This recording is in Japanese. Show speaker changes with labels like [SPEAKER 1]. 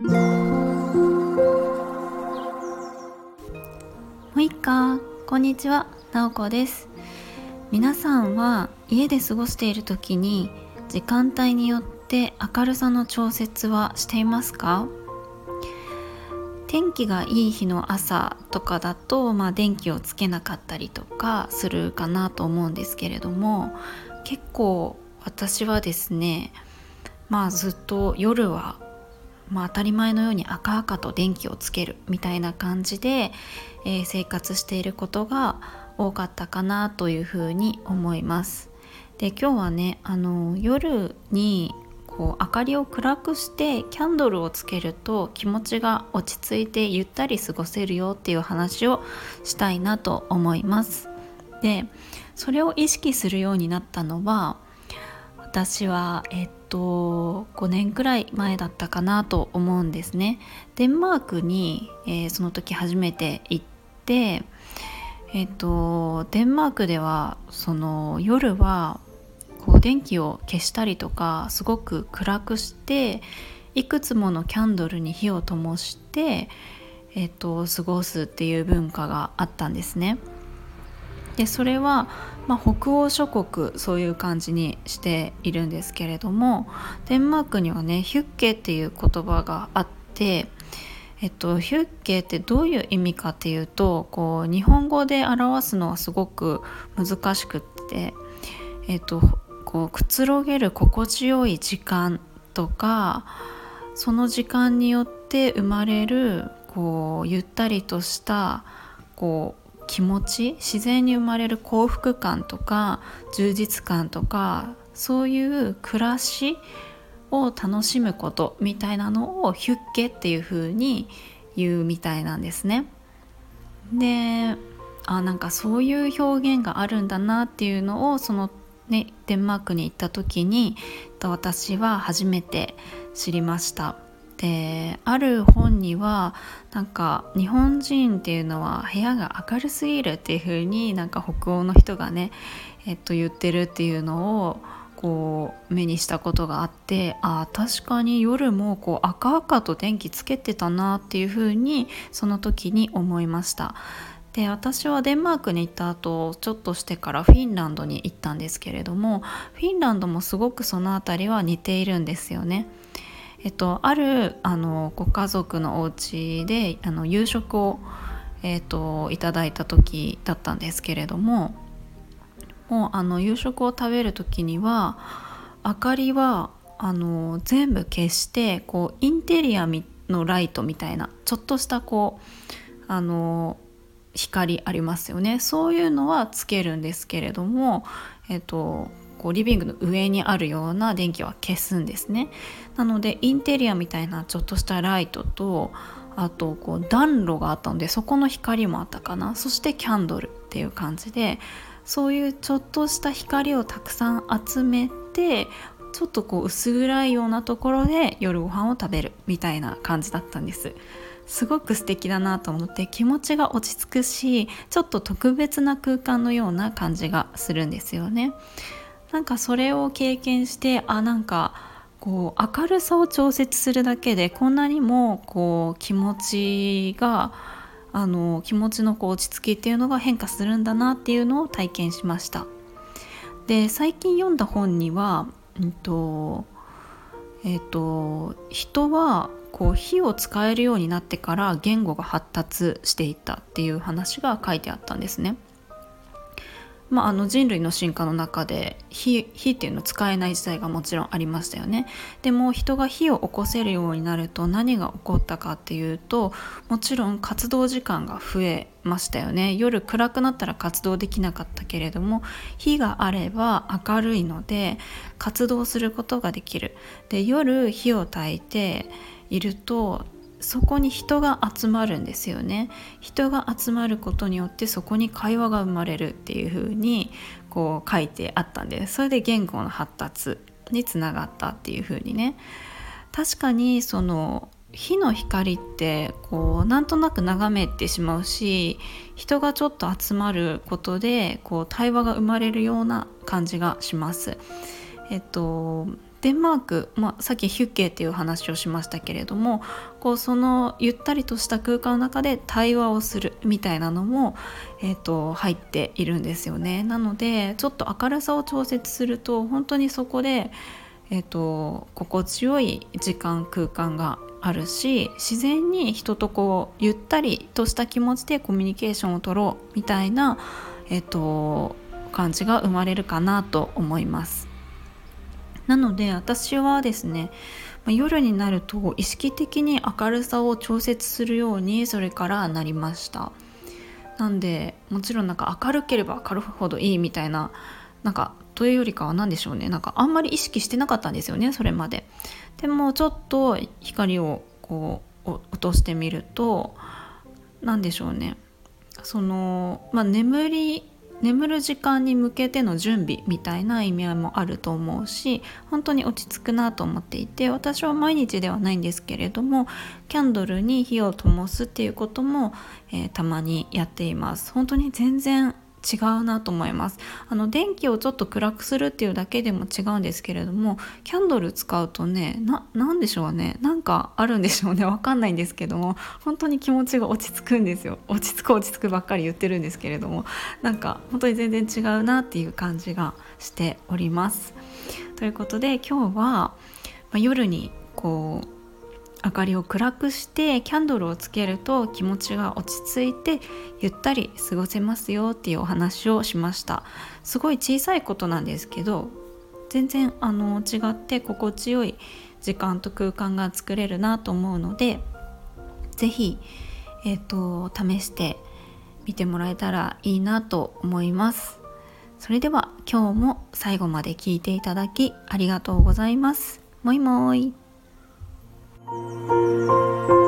[SPEAKER 1] もいっか。こんにちは。なおこです。皆さんは家で過ごしている時に時間帯によって明るさの調節はしていますか？天気がいい日の朝とかだと、まあ、電気をつけなかったりとかするかなと思うんですけれども結構私はですねまあずっと夜はまあ、当たり前のように赤々と電気をつけるみたいな感じで、えー、生活していることが多かったかなというふうに思います。で今日はねあの夜にこう明かりを暗くしてキャンドルをつけると気持ちが落ち着いてゆったり過ごせるよっていう話をしたいなと思います。でそれを意識するようになったのは私は、えっと5年くらい前だったかなと思うんですねデンマークに、えー、その時初めて行ってえっとデンマークではその夜はこう電気を消したりとかすごく暗くしていくつものキャンドルに火を灯して、えっと、過ごすっていう文化があったんですね。でそれは、まあ、北欧諸国そういう感じにしているんですけれどもデンマークにはねヒュッケっていう言葉があってえっと、ヒュッケってどういう意味かっていうとこう日本語で表すのはすごく難しくって、えっと、こうくつろげる心地よい時間とかその時間によって生まれるこうゆったりとしたこう気持ち自然に生まれる幸福感とか充実感とかそういう暮らしを楽しむことみたいなのをヒュッケっていう風に言うみたいなんですね。であなんかそういう表現があるんだなっていうのをそのねデンマークに行った時に私は初めて知りました。である本にはなんか日本人っていうのは部屋が明るすぎるっていう風になんか北欧の人がね、えっと、言ってるっていうのをこう目にしたことがあってあ確かに夜もこう赤々と電気つけてたなっていう風にその時に思いました。で私はデンマークに行った後ちょっとしてからフィンランドに行ったんですけれどもフィンランドもすごくその辺りは似ているんですよね。えっと、あるあのご家族のお家であの夕食を、えっと、いただいた時だったんですけれどももうあの夕食を食べる時には明かりはあの全部消してこうインテリアのライトみたいなちょっとしたこうあの光ありますよね。そういうのはつけるんですけれども、えっと、こうリビングの上にあるような電気は消すんですね。なのでインテリアみたいなちょっとしたライトとあとこう暖炉があったのでそこの光もあったかな。そしてキャンドルっていう感じでそういうちょっとした光をたくさん集めてちょっとこう薄暗いようなところで夜ご飯を食べるみたいな感じだったんです。すごく素敵だなと思って気持ちが落ち着くしちょっと特別な空間のような感じがするんですよね。なんかそれを経験してあなんかこう明るさを調節するだけでこんなにもこう気持ちがあの気持ちのこう落ち着きっていうのが変化するんだなっていうのを体験しました。で最近読んだ本には、うんとえーと、人はこう火を使えるようになってから言語が発達していったっていう話が書いてあったんですね。まあ、あの人類の進化の中で火火っていうのを使えない時代がもちろんありましたよね。でも人が火を起こせるようになると何が起こったかっていうともちろん活動時間が増えましたよね。夜暗くなったら活動できなかったけれども火があれば明るいので活動することができる。で夜火を焚いているとそこに人が集まるんですよね。人が集まることによってそこに会話が生まれるっていう風にこう書いてあったんでそれで言語の発達につながったっていう風にね。確かにその火の光ってこうなんとなく眺めてしまうし人がちょっと集まることでこう対話が生まれるような感じがします。えっとデンマーク、まあ、さっきヒュッケーっていう話をしましたけれどもこうそのゆったりとした空間の中で対話をするみたいなのも、えーと、入っているんですよね。なのでちょっと明るさを調節すると本当にそこで、えーと、心地よい時間空間があるし自然に人とこうゆったりとした気持ちでコミュニケーションを取ろうみたいな、えーと感じが生まれるかなと思います。なので私はですね夜になると意識的に明るさを調節するようにそれからなりました。なんでもちろんなんか明るければ明るほどいいみたいななんかというよりかは何でしょうね。なんかあんまり意識してなかったんですよねそれまで。でもちょっと光をこう落としてみると何でしょうね。そのまあ眠り眠る時間に向けての準備みたいな意味合いもあると思うし本当に落ち着くなと思っていて私は毎日ではないんですけれどもキャンドルに火を灯すっていうことも、えー、たまにやっています。本当に全然違うなと思います。あの電気をちょっと暗くするっていうだけでも違うんですけれどもキャンドル使うとね何でしょうね。なんかあるんでしょうね。わかんないんですけども本当に気持ちが落ち着くんですよ。落ち着く落ち着くばっかり言ってるんですけれどもなんか本当に全然違うなっていう感じがしております。ということで今日は、まあ、夜にこう明かりを暗くしてキャンドルをつけると気持ちが落ち着いてゆったり過ごせますよっていうお話をしました。すごい小さいことなんですけど全然あの違って心地よい時間と空間が作れるなと思うので是非、えーと、試してみてもらえたらいいなと思います。それでは今日も最後まで聞いていただきありがとうございます。もいもーい。Música